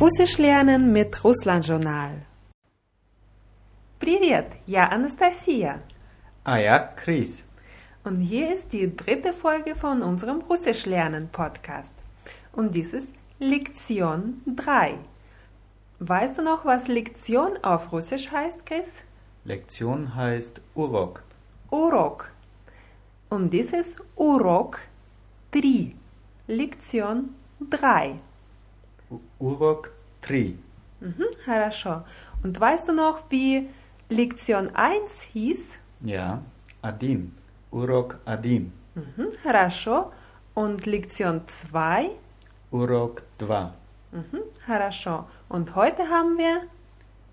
Russisch lernen mit Russland-Journal. Привет, я Anastasia. А я Chris. Und hier ist die dritte Folge von unserem Russisch lernen Podcast. Und dies ist Lektion 3. Weißt du noch, was Lektion auf Russisch heißt, Chris? Lektion heißt Urok. Урок. Und dies ist Урок 3. Lektion 3. U- Urok 3. Mhm, хорошо. Und weißt du noch, wie Lektion 1 hieß? Ja, Adin. Urok Adin. Mhm, хорошо. Und Lektion 2? Urok 2. Mhm, хорошо. Und heute haben wir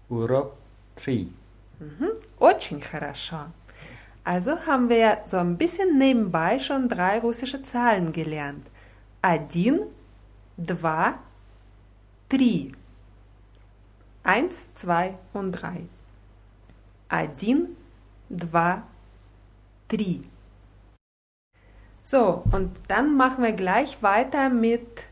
Urok 3. mhm, очень хорошо. Also haben wir so ein bisschen nebenbei schon drei russische Zahlen gelernt. Один, два, три. Eins, zwei und drei. Один, два, три. So, und dann machen wir gleich weiter mit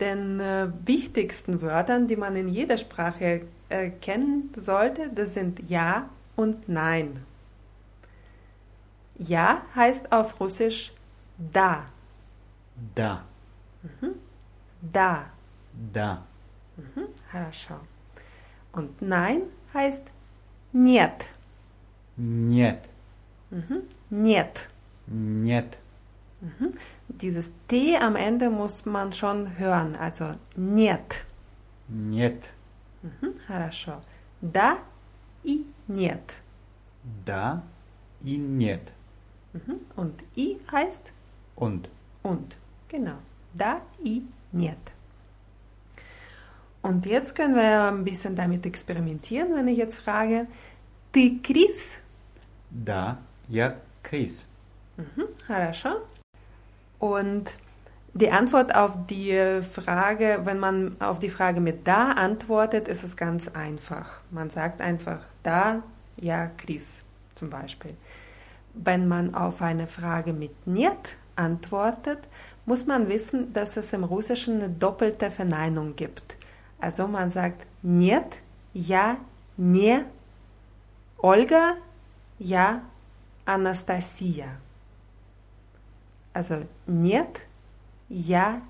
den äh, wichtigsten Wörtern, die man in jeder Sprache äh, kennen sollte. Das sind Ja und Nein. Ja heißt auf Russisch da, Da. da. Da. Mhm, хорошо. Und Nein heißt нет, Нет. mhm, нет. Нет. Dieses T am Ende muss man schon hören, also нет. Нет. Mhm, хорошо. Да и нет. Да и нет. Mhm. Und I heißt Und. und. Genau. Da и нет. Und jetzt können wir ein bisschen damit experimentieren, wenn ich jetzt frage, ты Крис? Да, я Chris. Mhm, хорошо. Und die Antwort auf die Frage, wenn man auf die Frage mit da antwortet, ist es ganz einfach. Man sagt einfach da, ja, Chris zum Beispiel. Wenn man auf eine Frage mit нет antwortet, muss man wissen, dass es im Russischen eine doppelte Verneinung gibt. Also man sagt нет, ja, не, Olga, ja, Anastasia. Also нет, ja,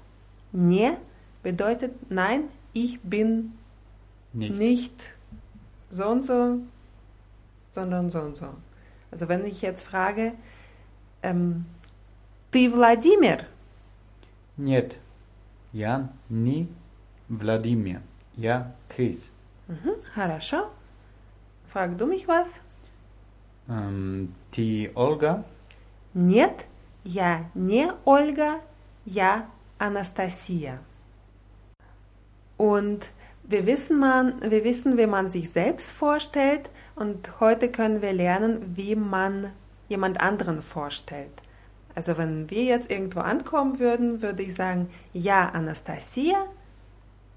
не bedeutet nein, ich bin Nicht. nicht so und so, sondern so und so. Also wenn ich jetzt frage, ähm, ты Владимир? Нет. Я не Владимир. Я Chris. Mhm, хорошо. Frag du mich was? Ähm, die Olga. Нет, я не Ольга, я Anastasia. Und wir wissen, man, wir wissen, wie man sich selbst vorstellt und heute können wir lernen, wie man jemand anderen vorstellt. Also wenn wir jetzt irgendwo ankommen würden, würde ich sagen, ja, Anastasia,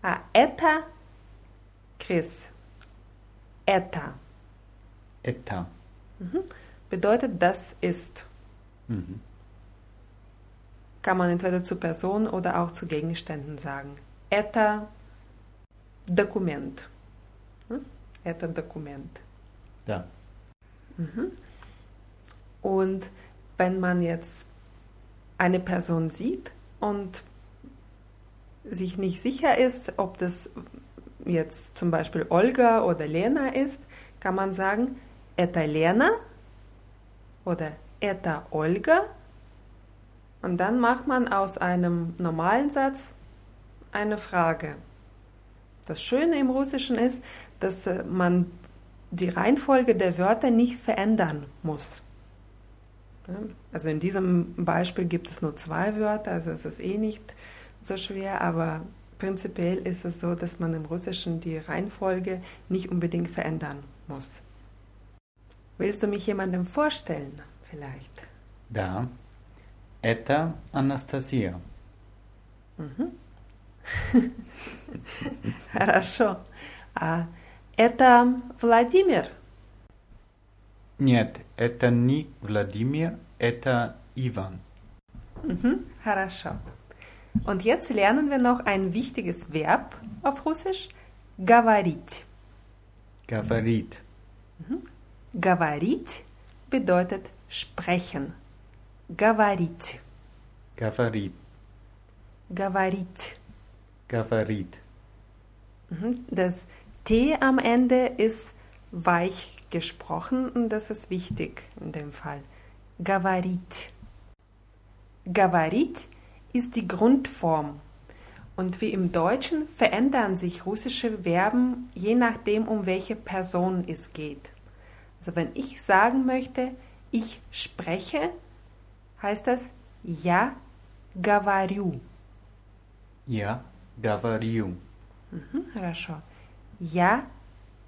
а это Chris. Это Это. bedeutet, das ist. Mhm. kann man entweder zu Personen oder auch zu Gegenständen sagen. Это Dokument. Hm? Это Dokument. Да. Und wenn man jetzt eine Person sieht und sich nicht sicher ist, ob das jetzt zum Beispiel Olga oder Lena ist, kann man sagen, это Lena oder это Olga. Und dann macht man aus einem normalen Satz eine Frage. Das Schöne im Russischen ist, dass äh, man die Reihenfolge der Wörter nicht verändern muss. Ja, Also in diesem Beispiel gibt es nur zwei Wörter, also es ist eh nicht so schwer, aber prinzipiell ist es so, dass man im Russischen die Reihenfolge nicht unbedingt verändern muss. Willst du mich jemandem vorstellen, vielleicht? Да. Это Анастасия. Хорошо. А это Владимир? Нет, это не Владимир, это Иван. Мгм, Хорошо. Und jetzt lernen wir noch ein wichtiges Verb auf Russisch. Говорить. Говорит. Говорить bedeutet sprechen. Говорить. Говорит. Говорить. Говорит. Mhm. Das T am Ende ist weich gesprochen und das ist wichtig in dem Fall. Говорить. Говорить ist die Grundform. Und wie im Deutschen verändern sich russische Verben je nachdem, um welche Person es geht. Also wenn ich sagen möchte, ich spreche, heißt das я говорю. Я говорю. Mhm, хорошо. Я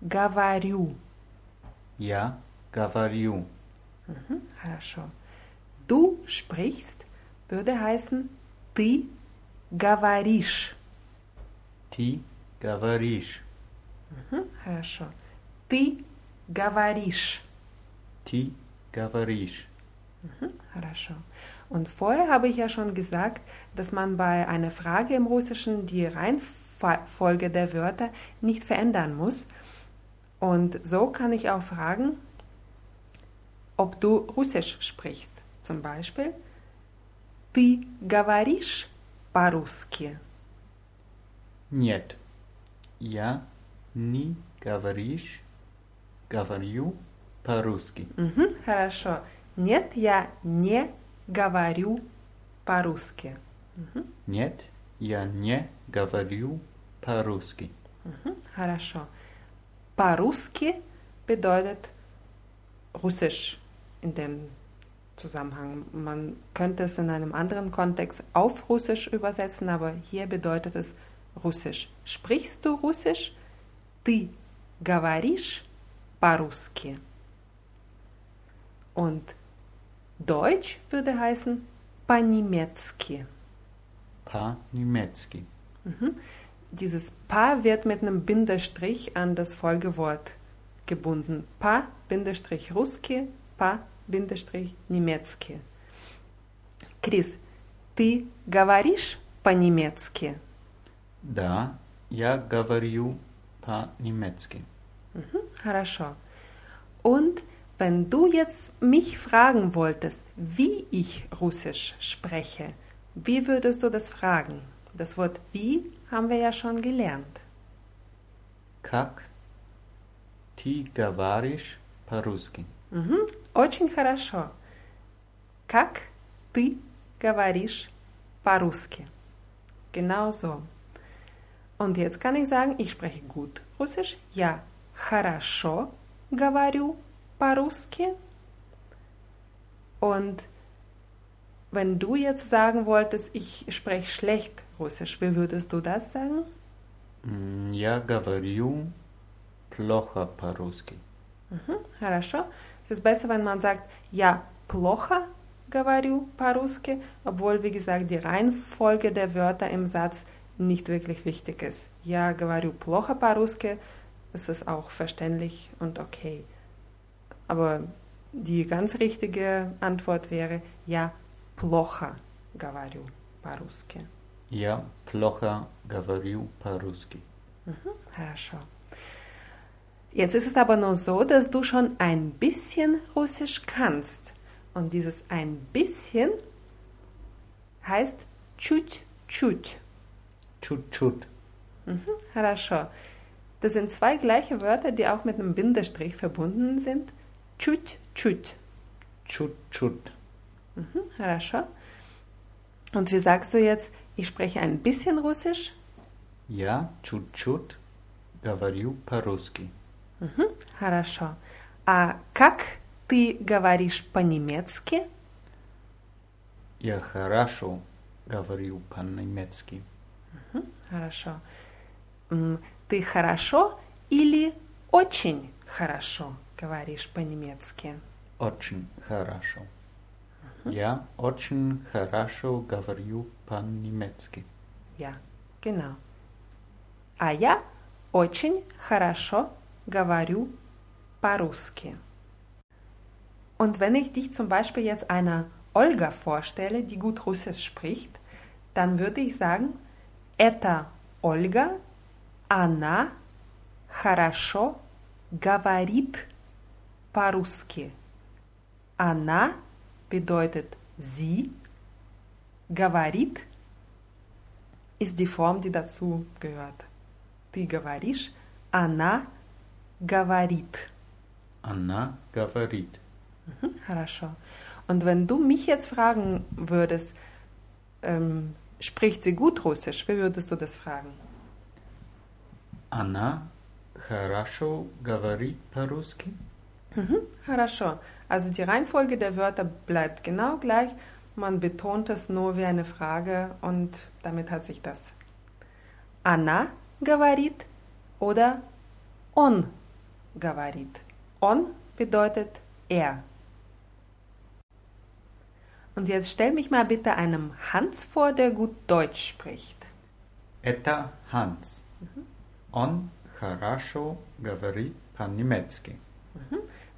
говорю. Я говорю. Mhm, хорошо. Du sprichst würde heißen ты говоришь. Ты говоришь. Mhm, хорошо. Ты говоришь. Ты говоришь. Mhm, хорошо. Und vorher habe ich ja schon gesagt, dass man bei einer Frage im Russischen die Reihenfolge der Wörter nicht verändern muss. Und so kann ich auch fragen, ob du Russisch sprichst. Zum Beispiel, ты говоришь по-русски? Нет. Я не говоришь. Говорю по-русски. Мгм, хорошо. Нет, я не говорю по-русски. Мгм, Нет, я не говорю по-русски. мгм, хорошо. По-русски bedeutet Russisch in dem Zusammenhang. Man könnte es in einem anderen Kontext auf Russisch übersetzen, aber hier bedeutet es Russisch. Sprichst du Russisch? Ты говоришь по-русски. Und Deutsch würde heißen по-немецки. По-немецки. Dieses Pa wird mit einem Bindestrich an das Folgewort gebunden. Pa-Ruski, Pa-Немецки. Крис, ты говоришь по-немецки? Да, я говорю по-немецки. Хорошо. Und wenn du jetzt mich fragen wolltest, wie ich Russisch spreche, wie würdest du das fragen? Das Wort wie haben wir ja schon gelernt. Как ты говоришь по-русски? Mhm. Очень хорошо. Как ты говоришь по-русски? Genau so. Und jetzt kann ich sagen, ich spreche gut Russisch. Я хорошо говорю по-русски. Und wenn du jetzt sagen wolltest, ich spreche schlecht Russisch, wie würdest du das sagen? М, Я говорю плохо по-русски. Mhm, хорошо. Es ist besser, wenn man sagt, я плохо говорю по-русски, obwohl, wie gesagt, die Reihenfolge der Wörter im Satz nicht wirklich wichtig ist. Я говорю плохо по-русски, ist es auch verständlich und okay. Aber die ganz richtige Antwort wäre, я плохо говорю по-русски. Я плохо говорю по-русски. Хорошо. Jetzt ist es aber nur so, dass du schon ein bisschen Russisch kannst. Und dieses ein bisschen heißt чуть-чуть. Чуть-чуть. Mhm, хорошо. Das sind zwei gleiche Wörter, die auch mit einem Bindestrich verbunden sind. Чуть-чуть. Чуть-чуть. Mhm, хорошо. Und wie sagst du jetzt, ich spreche ein bisschen Russisch? Я чуть-чуть говорю по-русски. Mhm, хорошо. А как ты говоришь по-немецки? Я хорошо говорю по-немецки. Хорошо. М, Ты хорошо или очень хорошо говоришь по-немецки? Очень хорошо. Я очень хорошо говорю по-немецки. Ja, genau. А я очень хорошо говорю по-русски. Und wenn ich dich zum Beispiel jetzt einer Olga vorstelle, die gut Russisch spricht, dann würde ich sagen, это Ольга, она хорошо говорит по-русски. Она bedeutet sie, говорит ist die Form, die dazu gehört. Ты говоришь, она говорит. Она говорит. Mhm, хорошо. Und wenn du mich jetzt fragen würdest, ähm, spricht sie gut Russisch, wie würdest du das fragen? Она хорошо говорит по-русски. Mhm, хорошо. Also die Reihenfolge der Wörter bleibt genau gleich. Man betont es nur wie eine Frage und damit hat sich das. Она говорит oder он говорит. On bedeutet er. Und jetzt stell mich mal bitte einem Hans vor, der gut Deutsch spricht. Это Hans. Он хорошо говорит по-немецки.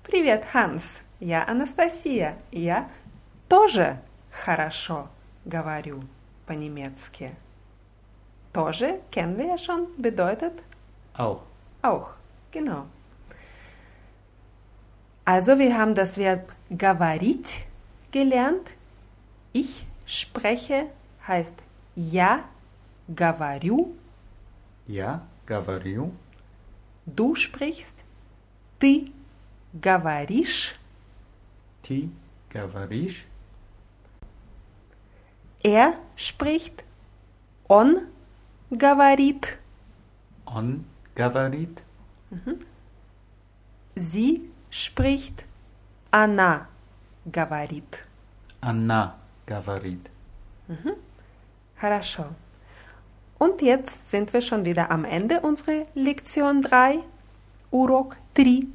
Привет, Hans. Я Анастасия. Я тоже хорошо говорю по-немецки. Тоже kennen wir ja schon, bedeutet Auch. auch. Genau. Also wir haben das Verb говорить gelernt. Ich spreche heißt я говорю. Я говорю. Du sprichst. Ты говоришь. Ты говоришь. Er spricht. Он говорит. Он говорит. Sie spricht. Она говорит. Она говорит. Хорошо. Und jetzt sind wir schon wieder am Ende unserer Lektion 3, Urok 3.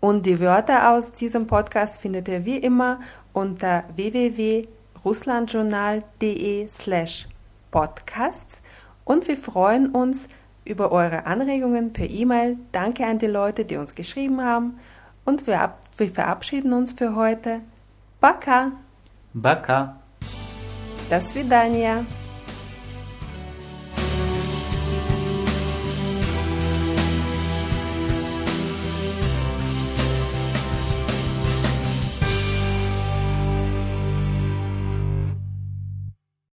Und die Wörter aus diesem Podcast findet ihr wie immer unter www.russlandjournal.de slash podcasts und wir freuen uns über eure Anregungen per E-Mail. Danke an die Leute, die uns geschrieben haben und wir, ab wir verabschieden uns für heute. Пока! Пока. До свидания!